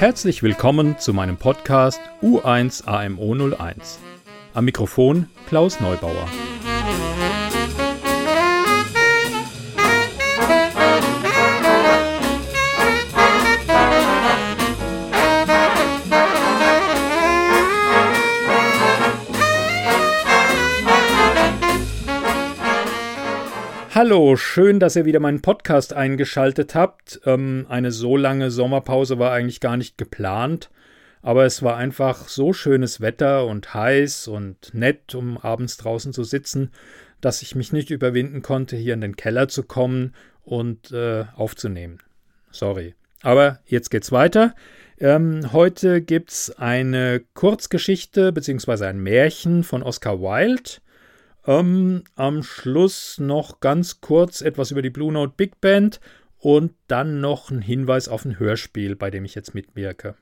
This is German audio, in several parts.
Herzlich willkommen zu meinem Podcast U1 AMO 01. Am Mikrofon Klaus Neubauer. Hallo, schön, dass ihr wieder meinen Podcast eingeschaltet habt. Ähm, eine so lange Sommerpause war eigentlich gar nicht geplant, aber es war einfach so schönes Wetter und heiß und nett, um abends draußen zu sitzen, dass ich mich nicht überwinden konnte, hier in den Keller zu kommen und äh, aufzunehmen. Sorry. Aber jetzt geht's weiter. Ähm, heute gibt's eine Kurzgeschichte bzw. ein Märchen von Oscar Wilde. Ähm, am Schluss noch ganz kurz etwas über die Blue Note Big Band und dann noch ein Hinweis auf ein Hörspiel, bei dem ich jetzt mitwirke.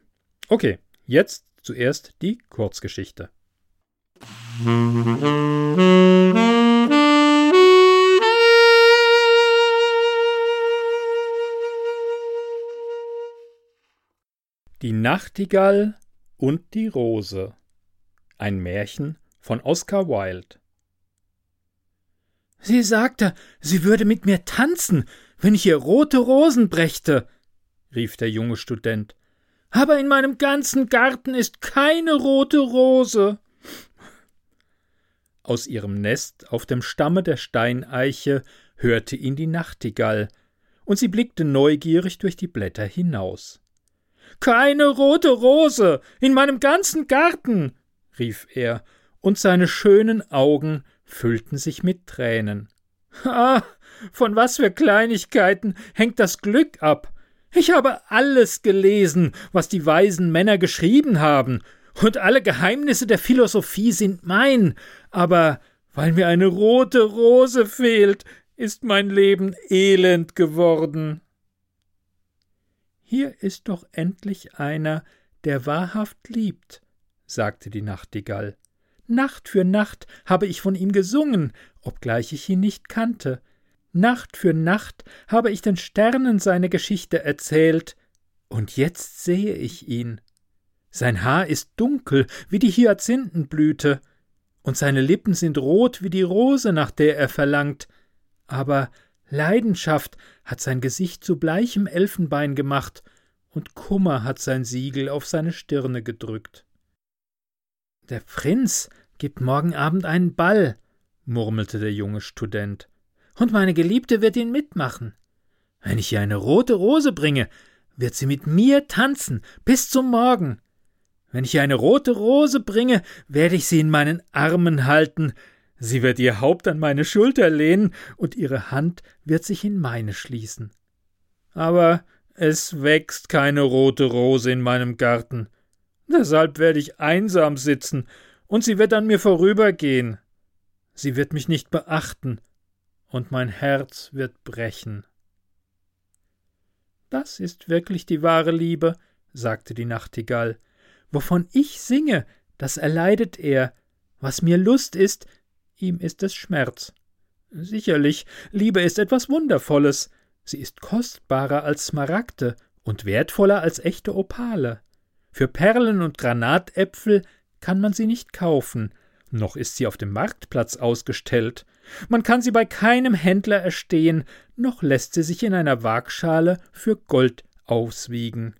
Okay, jetzt zuerst die Kurzgeschichte. Die Nachtigall und die Rose. Ein Märchen von Oscar Wilde. Sie sagte, sie würde mit mir tanzen, wenn ich ihr rote Rosen brächte, rief der junge Student. Aber in meinem ganzen Garten ist keine rote Rose. Aus ihrem Nest auf dem Stamme der Steineiche hörte ihn die Nachtigall, und sie blickte neugierig durch die Blätter hinaus. Keine rote Rose in meinem ganzen Garten, rief er, und seine schönen Augen füllten sich mit Tränen. Ah, von was für Kleinigkeiten hängt das Glück ab. Ich habe alles gelesen, was die weisen Männer geschrieben haben, und alle Geheimnisse der Philosophie sind mein, aber weil mir eine rote Rose fehlt, ist mein Leben elend geworden. Hier ist doch endlich einer, der wahrhaft liebt, sagte die Nachtigall. Nacht für Nacht habe ich von ihm gesungen, obgleich ich ihn nicht kannte. Nacht für Nacht habe ich den Sternen seine Geschichte erzählt, und jetzt sehe ich ihn. Sein Haar ist dunkel wie die Hyazinthenblüte, und seine Lippen sind rot wie die Rose, nach der er verlangt, aber Leidenschaft hat sein Gesicht zu bleichem Elfenbein gemacht, und Kummer hat sein Siegel auf seine Stirne gedrückt. Der Prinz gibt morgen Abend einen Ball, murmelte der junge Student, und meine Geliebte wird ihn mitmachen. Wenn ich ihr eine rote Rose bringe, wird sie mit mir tanzen bis zum Morgen. Wenn ich ihr eine rote Rose bringe, werde ich sie in meinen Armen halten, sie wird ihr Haupt an meine Schulter lehnen und ihre Hand wird sich in meine schließen. Aber es wächst keine rote Rose in meinem Garten. Deshalb werde ich einsam sitzen, und sie wird an mir vorübergehen. Sie wird mich nicht beachten, und mein Herz wird brechen. Das ist wirklich die wahre Liebe, sagte die Nachtigall. Wovon ich singe, das erleidet er. Was mir Lust ist, ihm ist es Schmerz. Sicherlich, Liebe ist etwas Wundervolles. Sie ist kostbarer als Smaragde und wertvoller als echte Opale. Für Perlen und Granatäpfel kann man sie nicht kaufen, noch ist sie auf dem Marktplatz ausgestellt. Man kann sie bei keinem Händler erstehen, noch lässt sie sich in einer Waagschale für Gold auswiegen.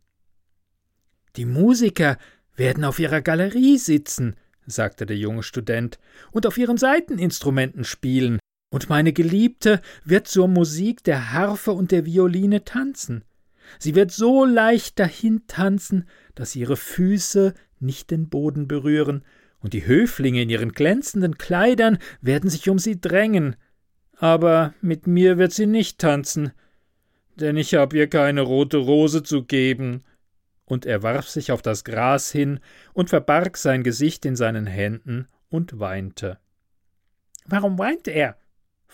Die Musiker werden auf ihrer Galerie sitzen, sagte der junge Student, und auf ihren Saiteninstrumenten spielen, und meine Geliebte wird zur Musik der Harfe und der Violine tanzen. Sie wird so leicht dahin tanzen, dass ihre Füße nicht den Boden berühren, und die Höflinge in ihren glänzenden Kleidern werden sich um sie drängen. Aber mit mir wird sie nicht tanzen, denn ich hab ihr keine rote Rose zu geben. Und er warf sich auf das Gras hin und verbarg sein Gesicht in seinen Händen und weinte. Warum weint er?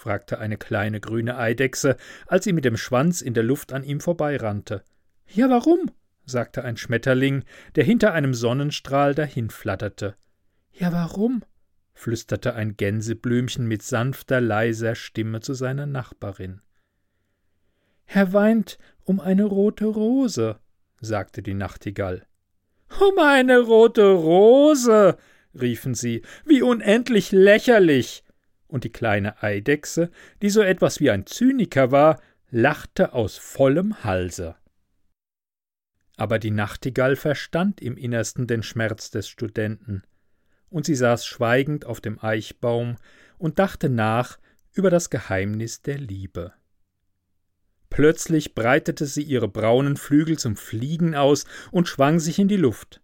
Fragte eine kleine grüne Eidechse, als sie mit dem Schwanz in der Luft an ihm vorbeirannte. Ja, warum? sagte ein Schmetterling, der hinter einem Sonnenstrahl dahinflatterte. Ja, warum? flüsterte ein Gänseblümchen mit sanfter, leiser Stimme zu seiner Nachbarin. Er weint um eine rote Rose, sagte die Nachtigall. Um eine rote Rose, riefen sie, wie unendlich lächerlich. Und die kleine Eidechse, die so etwas wie ein Zyniker war, lachte aus vollem Halse. Aber die Nachtigall verstand im Innersten den Schmerz des Studenten, und sie saß schweigend auf dem Eichbaum und dachte nach über das Geheimnis der Liebe. Plötzlich breitete sie ihre braunen Flügel zum Fliegen aus und schwang sich in die Luft.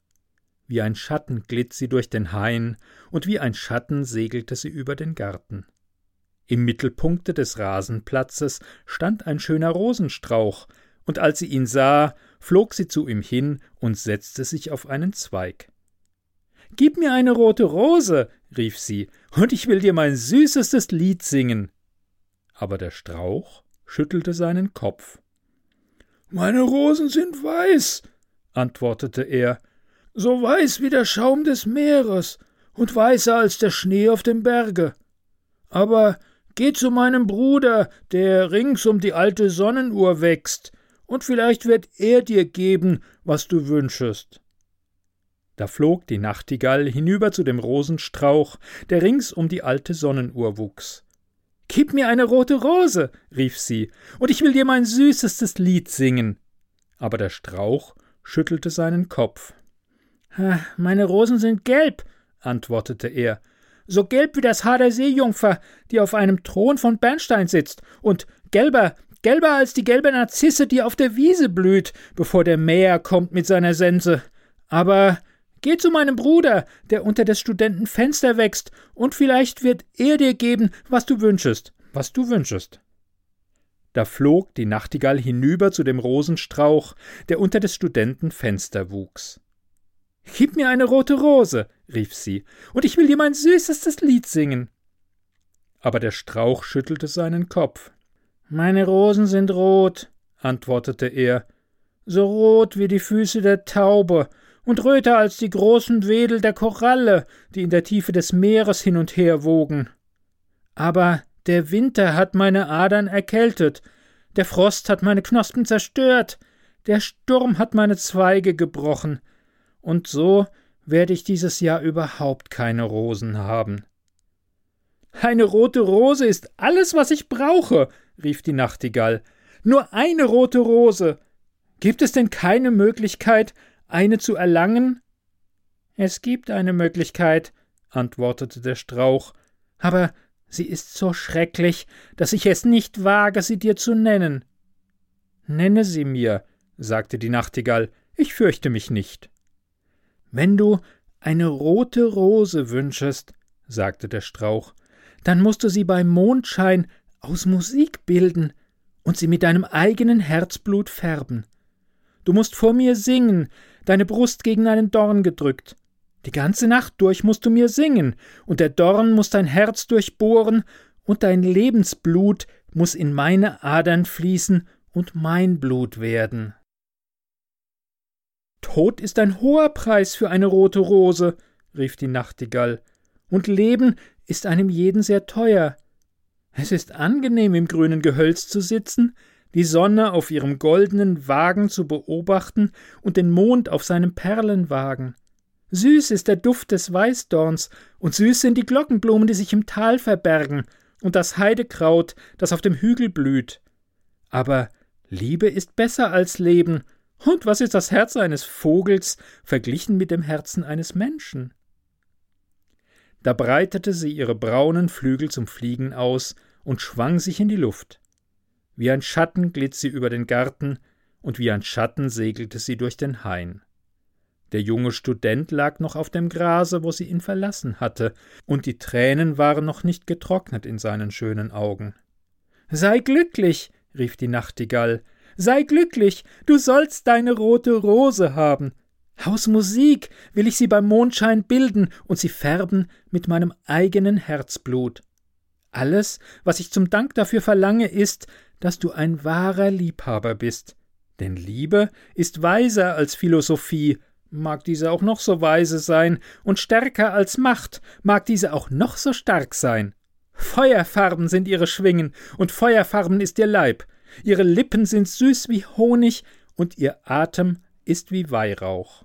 Wie ein Schatten glitt sie durch den Hain, und wie ein Schatten segelte sie über den Garten. Im Mittelpunkte des Rasenplatzes stand ein schöner Rosenstrauch, und als sie ihn sah, flog sie zu ihm hin und setzte sich auf einen Zweig. Gib mir eine rote Rose, rief sie, und ich will dir mein süßestes Lied singen. Aber der Strauch schüttelte seinen Kopf. Meine Rosen sind weiß, antwortete er, so weiß wie der Schaum des Meeres und weißer als der Schnee auf dem Berge. Aber geh zu meinem Bruder, der rings um die alte Sonnenuhr wächst, und vielleicht wird er dir geben, was du wünschest. Da flog die Nachtigall hinüber zu dem Rosenstrauch, der rings um die alte Sonnenuhr wuchs. Gib mir eine rote Rose, rief sie, und ich will dir mein süßestes Lied singen. Aber der Strauch schüttelte seinen Kopf. Meine Rosen sind gelb, antwortete er, so gelb wie das Haar der Seejungfer, die auf einem Thron von Bernstein sitzt, und gelber, gelber als die gelbe Narzisse, die auf der Wiese blüht, bevor der Mäher kommt mit seiner Sense. Aber geh zu meinem Bruder, der unter des Studenten Fenster wächst, und vielleicht wird er dir geben, was du wünschest, was du wünschest. Da flog die Nachtigall hinüber zu dem Rosenstrauch, der unter des Studenten Fenster wuchs. Gib mir eine rote Rose, rief sie, und ich will dir mein süßestes Lied singen. Aber der Strauch schüttelte seinen Kopf. Meine Rosen sind rot, antwortete er, so rot wie die Füße der Taube und röter als die großen Wedel der Koralle, die in der Tiefe des Meeres hin und her wogen. Aber der Winter hat meine Adern erkältet, der Frost hat meine Knospen zerstört, der Sturm hat meine Zweige gebrochen, und so werde ich dieses Jahr überhaupt keine Rosen haben. Eine rote Rose ist alles, was ich brauche, rief die Nachtigall. Nur eine rote Rose. Gibt es denn keine Möglichkeit, eine zu erlangen? Es gibt eine Möglichkeit, antwortete der Strauch, aber sie ist so schrecklich, dass ich es nicht wage, sie dir zu nennen. Nenne sie mir, sagte die Nachtigall, ich fürchte mich nicht. Wenn du eine rote Rose wünschest, sagte der Strauch, dann musst du sie beim Mondschein aus Musik bilden und sie mit deinem eigenen Herzblut färben. Du musst vor mir singen, deine Brust gegen einen Dorn gedrückt. Die ganze Nacht durch musst du mir singen, und der Dorn muss dein Herz durchbohren, und dein Lebensblut muss in meine Adern fließen und mein Blut werden. Tod ist ein hoher Preis für eine rote Rose, rief die Nachtigall, und Leben ist einem jeden sehr teuer. Es ist angenehm, im grünen Gehölz zu sitzen, die Sonne auf ihrem goldenen Wagen zu beobachten und den Mond auf seinem Perlenwagen. Süß ist der Duft des Weißdorns, und süß sind die Glockenblumen, die sich im Tal verbergen, und das Heidekraut, das auf dem Hügel blüht. Aber Liebe ist besser als Leben, und was ist das Herz eines Vogels verglichen mit dem Herzen eines Menschen? Da breitete sie ihre braunen Flügel zum Fliegen aus und schwang sich in die Luft. Wie ein Schatten glitt sie über den Garten, und wie ein Schatten segelte sie durch den Hain. Der junge Student lag noch auf dem Grase, wo sie ihn verlassen hatte, und die Tränen waren noch nicht getrocknet in seinen schönen Augen. Sei glücklich, rief die Nachtigall, sei glücklich, du sollst deine rote Rose haben. Aus Musik will ich sie beim Mondschein bilden und sie färben mit meinem eigenen Herzblut. Alles, was ich zum Dank dafür verlange, ist, dass du ein wahrer Liebhaber bist. Denn Liebe ist weiser als Philosophie, mag diese auch noch so weise sein, und stärker als Macht, mag diese auch noch so stark sein. Feuerfarben sind ihre Schwingen, und Feuerfarben ist ihr Leib. Ihre Lippen sind süß wie Honig, und ihr Atem ist wie Weihrauch.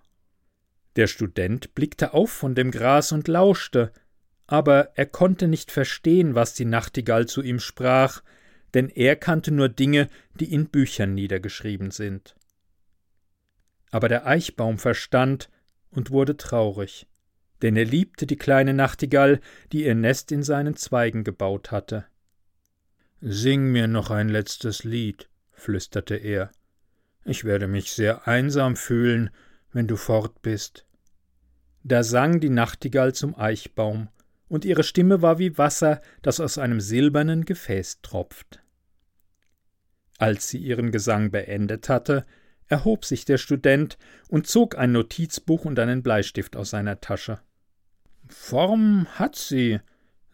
Der Student blickte auf von dem Gras und lauschte, aber er konnte nicht verstehen, was die Nachtigall zu ihm sprach, denn er kannte nur Dinge, die in Büchern niedergeschrieben sind. Aber der Eichbaum verstand und wurde traurig, denn er liebte die kleine Nachtigall, die ihr Nest in seinen Zweigen gebaut hatte. Sing mir noch ein letztes Lied, flüsterte er. Ich werde mich sehr einsam fühlen, wenn du fort bist. Da sang die Nachtigall zum Eichbaum, und ihre Stimme war wie Wasser, das aus einem silbernen Gefäß tropft. Als sie ihren Gesang beendet hatte, erhob sich der Student und zog ein Notizbuch und einen Bleistift aus seiner Tasche. Form hat sie,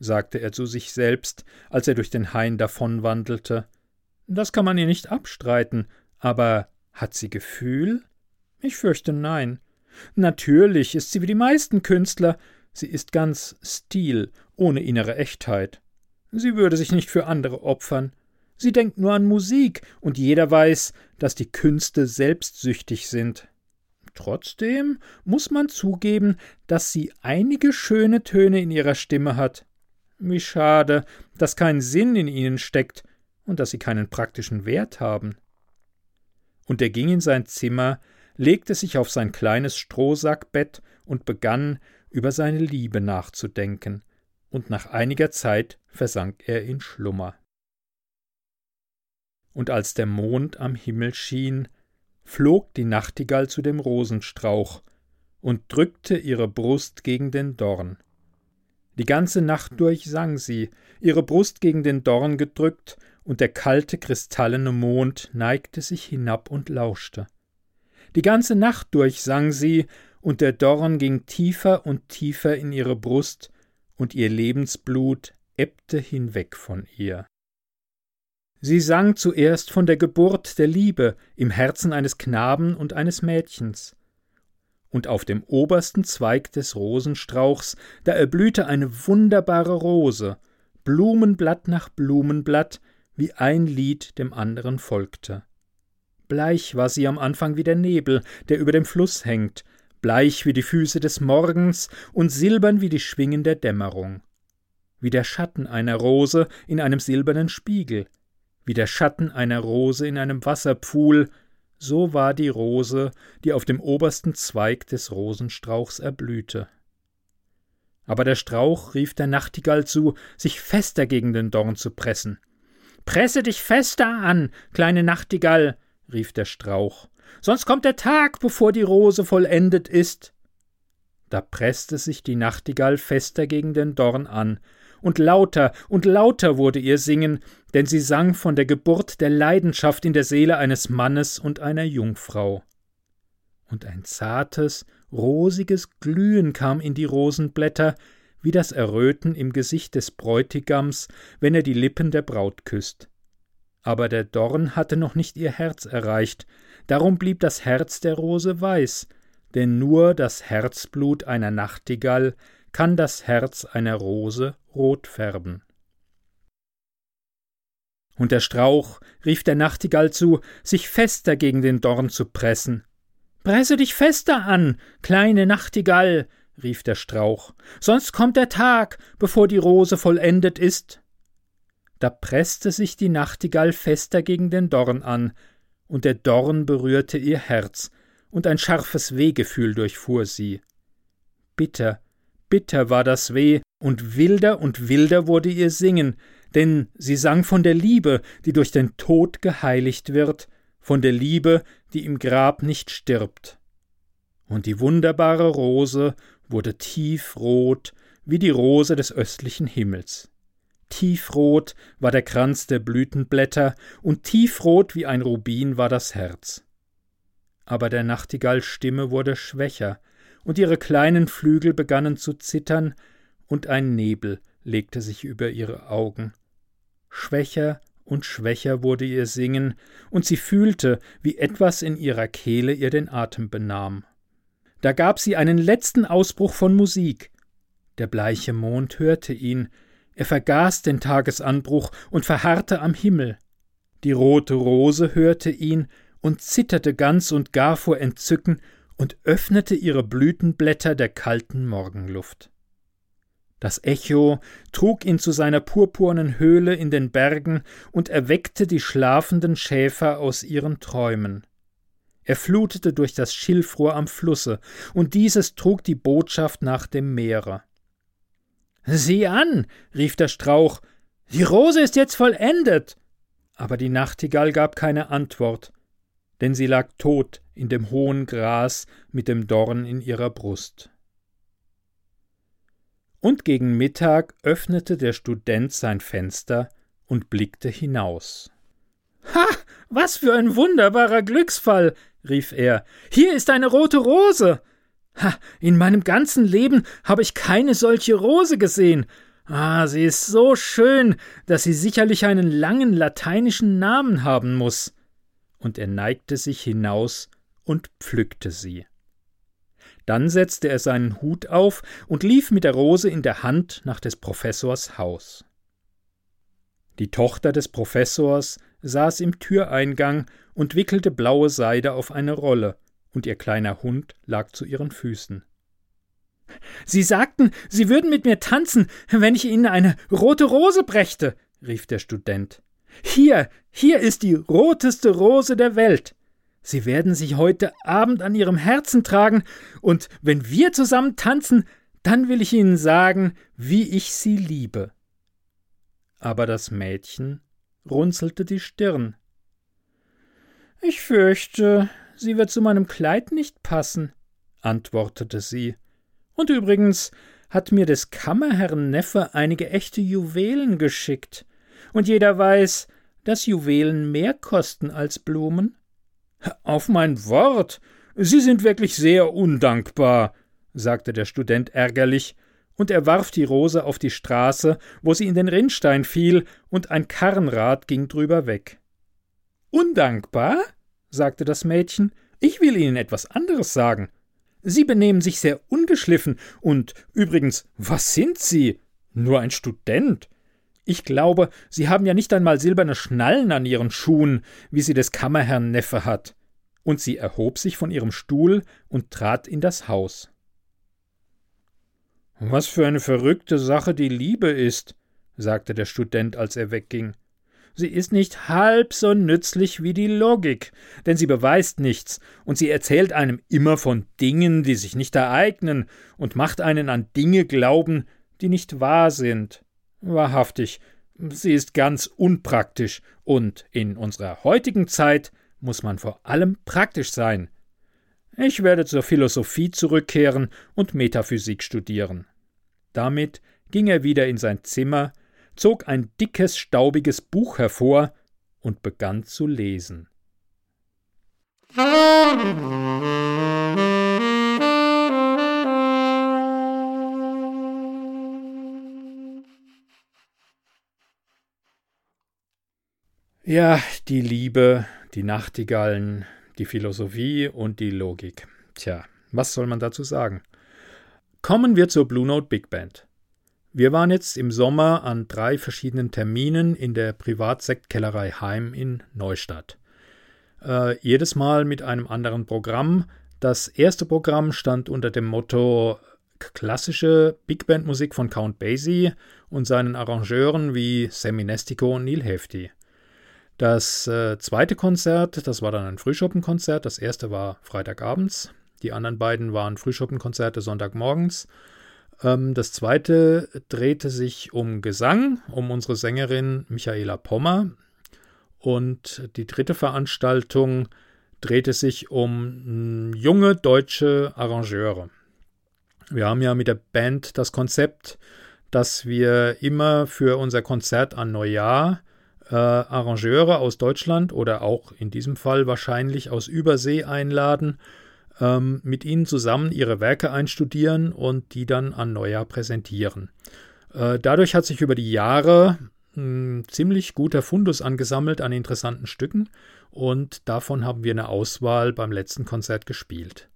sagte er zu sich selbst, als er durch den Hain davonwandelte. Das kann man ihr nicht abstreiten, aber hat sie Gefühl? Ich fürchte nein. Natürlich ist sie wie die meisten Künstler, sie ist ganz Stil, ohne innere Echtheit. Sie würde sich nicht für andere opfern. Sie denkt nur an Musik, und jeder weiß, dass die Künste selbstsüchtig sind. Trotzdem muss man zugeben, dass sie einige schöne Töne in ihrer Stimme hat. Wie schade, dass kein Sinn in ihnen steckt und dass sie keinen praktischen Wert haben. Und er ging in sein Zimmer, legte sich auf sein kleines Strohsackbett und begann, über seine Liebe nachzudenken, und nach einiger Zeit versank er in Schlummer. Und als der Mond am Himmel schien, flog die Nachtigall zu dem Rosenstrauch und drückte ihre Brust gegen den Dorn. Die ganze Nacht durch sang sie, ihre Brust gegen den Dorn gedrückt, und der kalte kristallene Mond neigte sich hinab und lauschte. Die ganze Nacht durch sang sie, und der Dorn ging tiefer und tiefer in ihre Brust, und ihr Lebensblut ebbte hinweg von ihr. Sie sang zuerst von der Geburt der Liebe im Herzen eines Knaben und eines Mädchens. Und auf dem obersten Zweig des Rosenstrauchs, da erblühte eine wunderbare Rose, Blumenblatt nach Blumenblatt, wie ein Lied dem anderen folgte. Bleich war sie am Anfang wie der Nebel, der über dem Fluss hängt, bleich wie die Füße des Morgens und silbern wie die Schwingen der Dämmerung. Wie der Schatten einer Rose in einem silbernen Spiegel, wie der Schatten einer Rose in einem Wasserpfuhl, so war die Rose, die auf dem obersten Zweig des Rosenstrauchs erblühte. Aber der Strauch rief der Nachtigall zu, sich fester gegen den Dorn zu pressen. Presse dich fester an, kleine Nachtigall, rief der Strauch, sonst kommt der Tag, bevor die Rose vollendet ist. Da presste sich die Nachtigall fester gegen den Dorn an, und lauter und lauter wurde ihr Singen, denn sie sang von der Geburt der Leidenschaft in der Seele eines Mannes und einer Jungfrau. Und ein zartes, rosiges Glühen kam in die Rosenblätter, wie das Erröten im Gesicht des Bräutigams, wenn er die Lippen der Braut küsst. Aber der Dorn hatte noch nicht ihr Herz erreicht, darum blieb das Herz der Rose weiß, denn nur das Herzblut einer Nachtigall kann das Herz einer Rose rot färben. Und der Strauch rief der Nachtigall zu, sich fester gegen den Dorn zu pressen. Presse dich fester an, kleine Nachtigall, rief der Strauch, sonst kommt der Tag, bevor die Rose vollendet ist. Da presste sich die Nachtigall fester gegen den Dorn an, und der Dorn berührte ihr Herz, und ein scharfes Wehgefühl durchfuhr sie. Bitter, bitter war das Weh, und wilder und wilder wurde ihr Singen, denn sie sang von der Liebe, die durch den Tod geheiligt wird, von der Liebe, die im Grab nicht stirbt. Und die wunderbare Rose wurde tiefrot wie die Rose des östlichen Himmels. Tiefrot war der Kranz der Blütenblätter, und tiefrot wie ein Rubin war das Herz. Aber der Nachtigalls Stimme wurde schwächer, und ihre kleinen Flügel begannen zu zittern, und ein Nebel legte sich über ihre Augen. Schwächer und schwächer wurde ihr Singen, und sie fühlte, wie etwas in ihrer Kehle ihr den Atem benahm. Da gab sie einen letzten Ausbruch von Musik. Der bleiche Mond hörte ihn, er vergaß den Tagesanbruch und verharrte am Himmel. Die rote Rose hörte ihn und zitterte ganz und gar vor Entzücken und öffnete ihre Blütenblätter der kalten Morgenluft. Das Echo trug ihn zu seiner purpurnen Höhle in den Bergen und erweckte die schlafenden Schäfer aus ihren Träumen. Er flutete durch das Schilfrohr am Flusse, und dieses trug die Botschaft nach dem Meere. Sieh an, rief der Strauch, die Rose ist jetzt vollendet. Aber die Nachtigall gab keine Antwort, denn sie lag tot in dem hohen Gras mit dem Dorn in ihrer Brust. Und gegen Mittag öffnete der Student sein Fenster und blickte hinaus. Ha, was für ein wunderbarer Glücksfall, rief er. Hier ist eine rote Rose. Ha, in meinem ganzen Leben habe ich keine solche Rose gesehen. Ah, sie ist so schön, dass sie sicherlich einen langen lateinischen Namen haben muss. Und er neigte sich hinaus und pflückte sie. Dann setzte er seinen Hut auf und lief mit der Rose in der Hand nach des Professors Haus. Die Tochter des Professors saß im Türeingang und wickelte blaue Seide auf eine Rolle, und ihr kleiner Hund lag zu ihren Füßen. Sie sagten, Sie würden mit mir tanzen, wenn ich Ihnen eine rote Rose brächte, rief der Student. Hier, hier ist die roteste Rose der Welt. Sie werden sich heute Abend an Ihrem Herzen tragen, und wenn wir zusammen tanzen, dann will ich Ihnen sagen, wie ich Sie liebe. Aber das Mädchen runzelte die Stirn. Ich fürchte, sie wird zu meinem Kleid nicht passen, antwortete sie. Und übrigens hat mir des Kammerherrn Neffe einige echte Juwelen geschickt, und jeder weiß, dass Juwelen mehr kosten als Blumen. Auf mein Wort, Sie sind wirklich sehr undankbar, sagte der Student ärgerlich, und er warf die Rose auf die Straße, wo sie in den Rinnstein fiel, und ein Karrenrad ging drüber weg. Undankbar? sagte das Mädchen, ich will Ihnen etwas anderes sagen. Sie benehmen sich sehr ungeschliffen, und übrigens, was sind Sie? Nur ein Student. Ich glaube, Sie haben ja nicht einmal silberne Schnallen an Ihren Schuhen, wie sie des Kammerherrn Neffe hat. Und sie erhob sich von ihrem Stuhl und trat in das Haus. Was für eine verrückte Sache die Liebe ist, sagte der Student, als er wegging. Sie ist nicht halb so nützlich wie die Logik, denn sie beweist nichts, und sie erzählt einem immer von Dingen, die sich nicht ereignen, und macht einen an Dinge glauben, die nicht wahr sind. Wahrhaftig, sie ist ganz unpraktisch, und in unserer heutigen Zeit muss man vor allem praktisch sein. Ich werde zur Philosophie zurückkehren und Metaphysik studieren. Damit ging er wieder in sein Zimmer, zog ein dickes, staubiges Buch hervor und begann zu lesen. Ja, die Liebe, die Nachtigallen, die Philosophie und die Logik. Tja, was soll man dazu sagen? Kommen wir zur Blue Note Big Band. Wir waren jetzt im Sommer an drei verschiedenen Terminen in der Privatsektkellerei Heim in Neustadt. Äh, jedes Mal mit einem anderen Programm. Das erste Programm stand unter dem Motto klassische Big Band Musik von Count Basie und seinen Arrangeuren wie Sammy Nestico und Neil Hefti. Das äh, zweite Konzert, das war dann ein Frühschoppenkonzert. Das erste war Freitagabends. Die anderen beiden waren Frühschoppenkonzerte Sonntagmorgens. Ähm, das zweite drehte sich um Gesang, um unsere Sängerin Michaela Pommer. Und die dritte Veranstaltung drehte sich um junge deutsche Arrangeure. Wir haben ja mit der Band das Konzept, dass wir immer für unser Konzert an Neujahr äh, Arrangeure aus Deutschland oder auch in diesem Fall wahrscheinlich aus Übersee einladen ähm, mit ihnen zusammen ihre Werke einstudieren und die dann an Neujahr präsentieren. Äh, dadurch hat sich über die Jahre ein ziemlich guter Fundus angesammelt an interessanten Stücken und davon haben wir eine Auswahl beim letzten Konzert gespielt.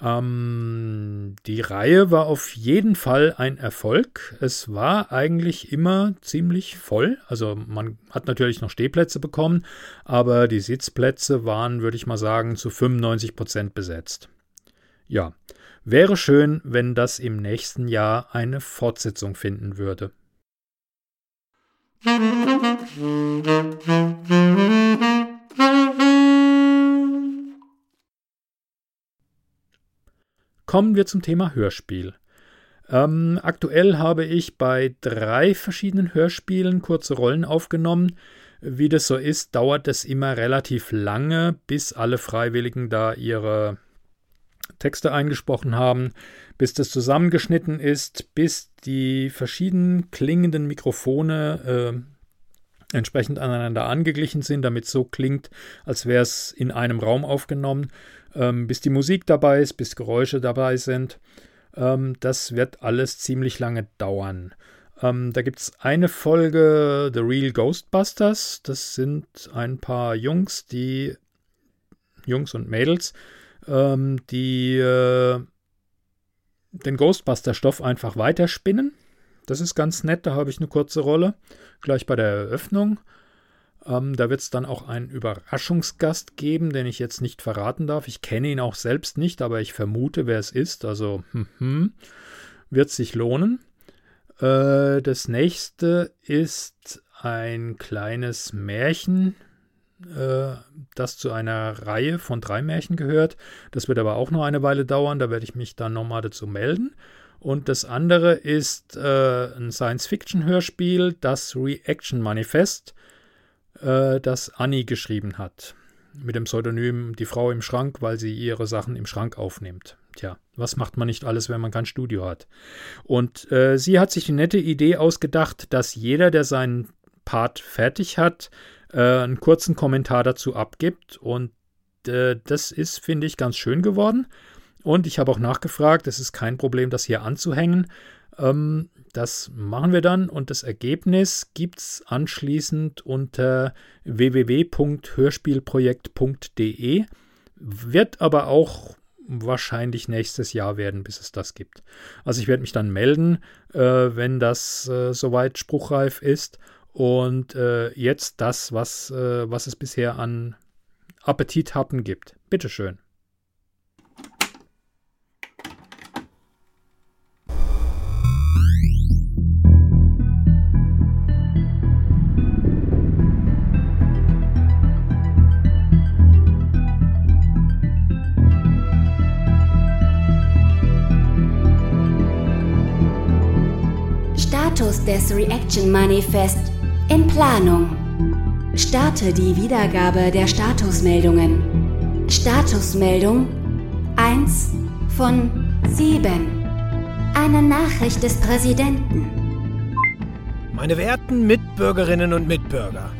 Ähm, die Reihe war auf jeden Fall ein Erfolg. Es war eigentlich immer ziemlich voll. Also man hat natürlich noch Stehplätze bekommen, aber die Sitzplätze waren, würde ich mal sagen, zu 95 Prozent besetzt. Ja, wäre schön, wenn das im nächsten Jahr eine Fortsetzung finden würde. Kommen wir zum Thema Hörspiel. Ähm, aktuell habe ich bei drei verschiedenen Hörspielen kurze Rollen aufgenommen. Wie das so ist, dauert es immer relativ lange, bis alle Freiwilligen da ihre Texte eingesprochen haben, bis das zusammengeschnitten ist, bis die verschiedenen klingenden Mikrofone äh, entsprechend aneinander angeglichen sind, damit es so klingt, als wäre es in einem Raum aufgenommen ähm, bis die Musik dabei ist, bis Geräusche dabei sind. Ähm, das wird alles ziemlich lange dauern. Ähm, da gibt es eine Folge The Real Ghostbusters. Das sind ein paar Jungs, die Jungs und Mädels, ähm, die äh, den Ghostbuster-Stoff einfach weiterspinnen. Das ist ganz nett, da habe ich eine kurze Rolle, gleich bei der Eröffnung. Ähm, da wird es dann auch einen Überraschungsgast geben, den ich jetzt nicht verraten darf. Ich kenne ihn auch selbst nicht, aber ich vermute, wer es ist. Also hm, hm, wird sich lohnen. Äh, das nächste ist ein kleines Märchen, äh, das zu einer Reihe von drei Märchen gehört. Das wird aber auch noch eine Weile dauern. Da werde ich mich dann nochmal dazu melden. Und das andere ist äh, ein Science-Fiction-Hörspiel, das Reaction Manifest äh, das Annie geschrieben hat. Mit dem Pseudonym Die Frau im Schrank, weil sie ihre Sachen im Schrank aufnimmt. Tja, was macht man nicht alles, wenn man kein Studio hat? Und äh, sie hat sich die nette Idee ausgedacht, dass jeder, der seinen Part fertig hat, äh, einen kurzen Kommentar dazu abgibt. Und äh, das ist, finde ich, ganz schön geworden. Und ich habe auch nachgefragt, es ist kein Problem, das hier anzuhängen. Ähm, das machen wir dann und das Ergebnis gibt es anschließend unter www.hörspielprojekt.de. Wird aber auch wahrscheinlich nächstes Jahr werden, bis es das gibt. Also ich werde mich dann melden, äh, wenn das äh, soweit spruchreif ist. Und äh, jetzt das, was, äh, was es bisher an Appetithappen gibt. Bitteschön. Status des Reaction Manifest in Planung. Starte die Wiedergabe der Statusmeldungen. Statusmeldung 1 von 7. Eine Nachricht des Präsidenten. Meine werten Mitbürgerinnen und Mitbürger.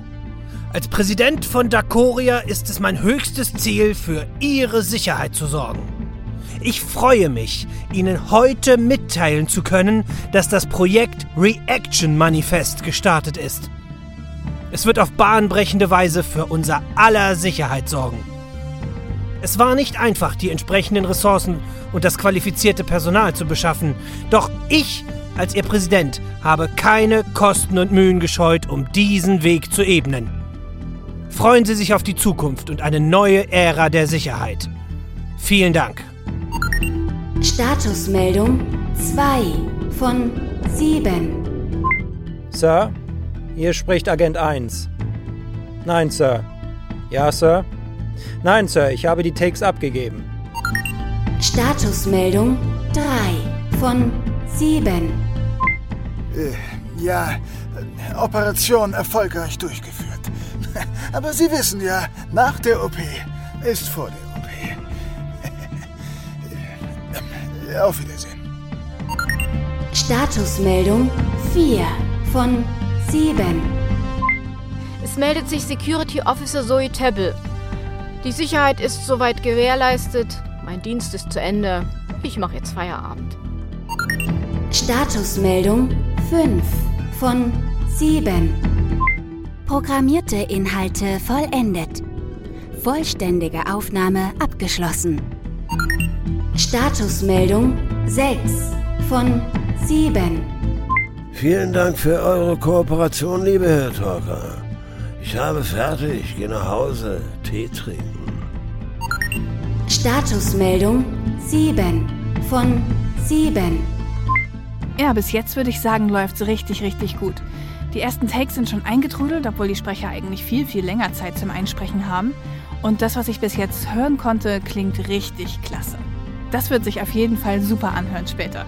Als Präsident von Dakoria ist es mein höchstes Ziel, für Ihre Sicherheit zu sorgen. Ich freue mich, Ihnen heute mitteilen zu können, dass das Projekt Reaction Manifest gestartet ist. Es wird auf bahnbrechende Weise für unser aller Sicherheit sorgen. Es war nicht einfach, die entsprechenden Ressourcen und das qualifizierte Personal zu beschaffen, doch ich als Ihr Präsident habe keine Kosten und Mühen gescheut, um diesen Weg zu ebnen. Freuen Sie sich auf die Zukunft und eine neue Ära der Sicherheit. Vielen Dank. Statusmeldung 2 von 7. Sir, hier spricht Agent 1. Nein, Sir. Ja, Sir. Nein, Sir, ich habe die Takes abgegeben. Statusmeldung 3 von 7. Äh, ja, Operation erfolgreich durchgeführt. Aber Sie wissen ja, nach der OP ist vor der Auf Wiedersehen. Statusmeldung 4 von 7. Es meldet sich Security Officer Zoe Tebble. Die Sicherheit ist soweit gewährleistet. Mein Dienst ist zu Ende. Ich mache jetzt Feierabend. Statusmeldung 5 von 7. Programmierte Inhalte vollendet. Vollständige Aufnahme abgeschlossen. Statusmeldung 6 von 7. Vielen Dank für eure Kooperation, liebe Herr Talker. Ich habe fertig, gehe nach Hause, Tee trinken. Statusmeldung 7 von 7. Ja, bis jetzt würde ich sagen, läuft's richtig, richtig gut. Die ersten Takes sind schon eingetrudelt, obwohl die Sprecher eigentlich viel, viel länger Zeit zum Einsprechen haben. Und das, was ich bis jetzt hören konnte, klingt richtig klasse. Das wird sich auf jeden Fall super anhören später.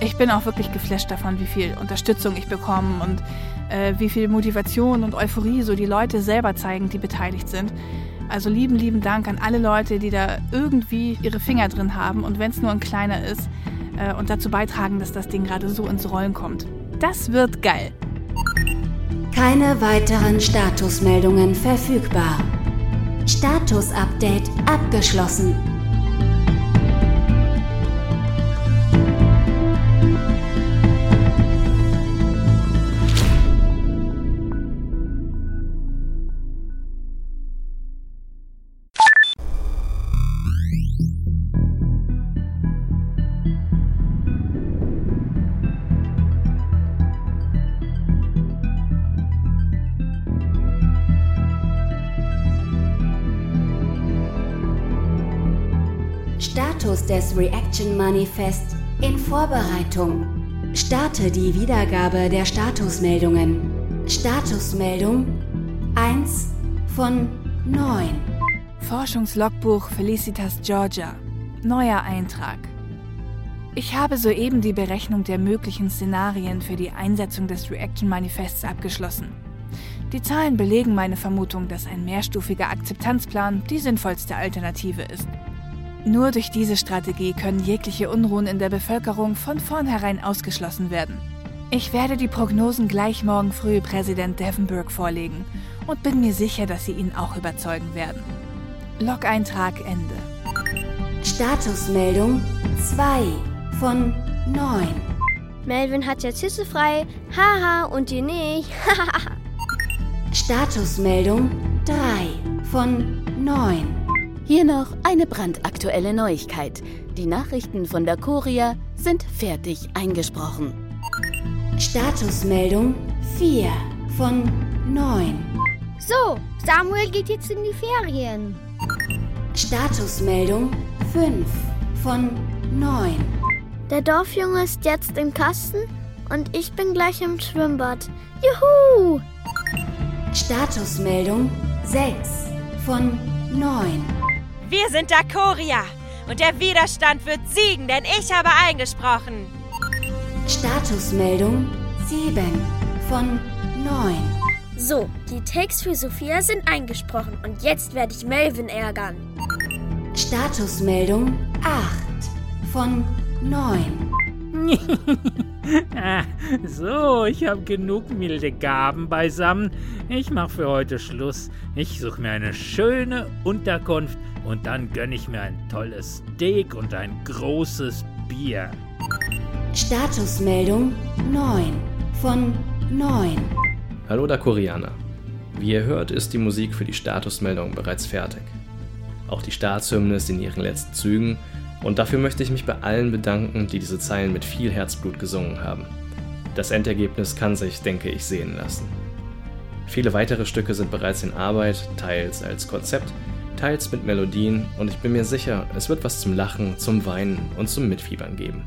Ich bin auch wirklich geflasht davon, wie viel Unterstützung ich bekomme und äh, wie viel Motivation und Euphorie so die Leute selber zeigen, die beteiligt sind. Also lieben, lieben Dank an alle Leute, die da irgendwie ihre Finger drin haben und wenn es nur ein kleiner ist äh, und dazu beitragen, dass das Ding gerade so ins Rollen kommt. Das wird geil. Keine weiteren Statusmeldungen verfügbar. Status-Update abgeschlossen. Des Reaction Manifest in Vorbereitung. Starte die Wiedergabe der Statusmeldungen. Statusmeldung 1 von 9. Forschungslogbuch Felicitas Georgia. Neuer Eintrag. Ich habe soeben die Berechnung der möglichen Szenarien für die Einsetzung des Reaction Manifests abgeschlossen. Die Zahlen belegen meine Vermutung, dass ein mehrstufiger Akzeptanzplan die sinnvollste Alternative ist. Nur durch diese Strategie können jegliche Unruhen in der Bevölkerung von vornherein ausgeschlossen werden. Ich werde die Prognosen gleich morgen früh Präsident Devenburg vorlegen und bin mir sicher, dass sie ihn auch überzeugen werden. Log-Eintrag Ende. Statusmeldung 2 von 9. Melvin hat jetzt Hisse frei. Haha, und ihr nicht. Statusmeldung 3 von 9. Hier noch eine brandaktuelle Neuigkeit. Die Nachrichten von der Korea sind fertig eingesprochen. Statusmeldung 4 von 9. So, Samuel geht jetzt in die Ferien. Statusmeldung 5 von 9. Der Dorfjunge ist jetzt im Kasten und ich bin gleich im Schwimmbad. Juhu! Statusmeldung 6 von 9. Wir sind Dakoria und der Widerstand wird siegen, denn ich habe eingesprochen. Statusmeldung 7 von 9. So, die Takes für Sophia sind eingesprochen und jetzt werde ich Melvin ärgern. Statusmeldung 8 von 9. ah, so, ich habe genug milde Gaben beisammen. Ich mache für heute Schluss. Ich suche mir eine schöne Unterkunft und dann gönne ich mir ein tolles Steak und ein großes Bier. Statusmeldung 9 von 9. Hallo da Koreaner. Wie ihr hört, ist die Musik für die Statusmeldung bereits fertig. Auch die Staatshymne ist in ihren letzten Zügen und dafür möchte ich mich bei allen bedanken, die diese Zeilen mit viel Herzblut gesungen haben. Das Endergebnis kann sich, denke ich, sehen lassen. Viele weitere Stücke sind bereits in Arbeit, teils als Konzept, teils mit Melodien und ich bin mir sicher, es wird was zum Lachen, zum Weinen und zum Mitfiebern geben.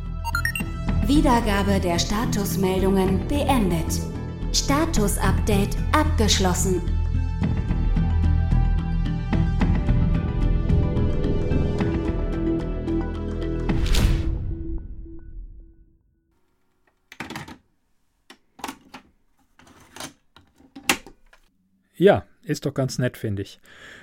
Wiedergabe der Statusmeldungen beendet. Status-Update abgeschlossen. Ja, ist doch ganz nett, finde ich.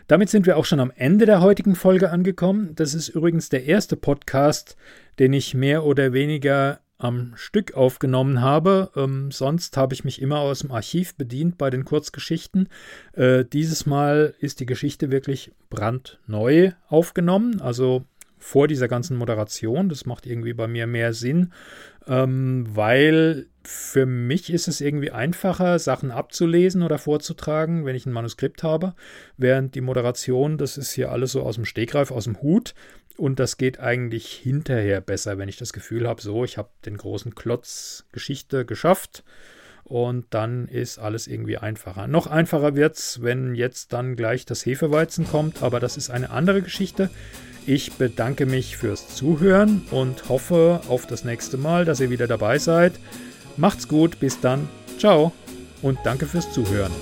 Damit sind wir auch schon am Ende der heutigen Folge angekommen. Das ist übrigens der erste Podcast, den ich mehr oder weniger am Stück aufgenommen habe. Ähm, sonst habe ich mich immer aus dem Archiv bedient bei den Kurzgeschichten. Äh, dieses Mal ist die Geschichte wirklich brandneu aufgenommen, also vor dieser ganzen Moderation. Das macht irgendwie bei mir mehr Sinn, ähm, weil für mich ist es irgendwie einfacher, Sachen abzulesen oder vorzutragen, wenn ich ein Manuskript habe, während die Moderation, das ist hier alles so aus dem Stegreif, aus dem Hut. Und das geht eigentlich hinterher besser, wenn ich das Gefühl habe, so, ich habe den großen Klotz Geschichte geschafft und dann ist alles irgendwie einfacher. Noch einfacher wird es, wenn jetzt dann gleich das Hefeweizen kommt, aber das ist eine andere Geschichte. Ich bedanke mich fürs Zuhören und hoffe auf das nächste Mal, dass ihr wieder dabei seid. Macht's gut, bis dann. Ciao und danke fürs Zuhören.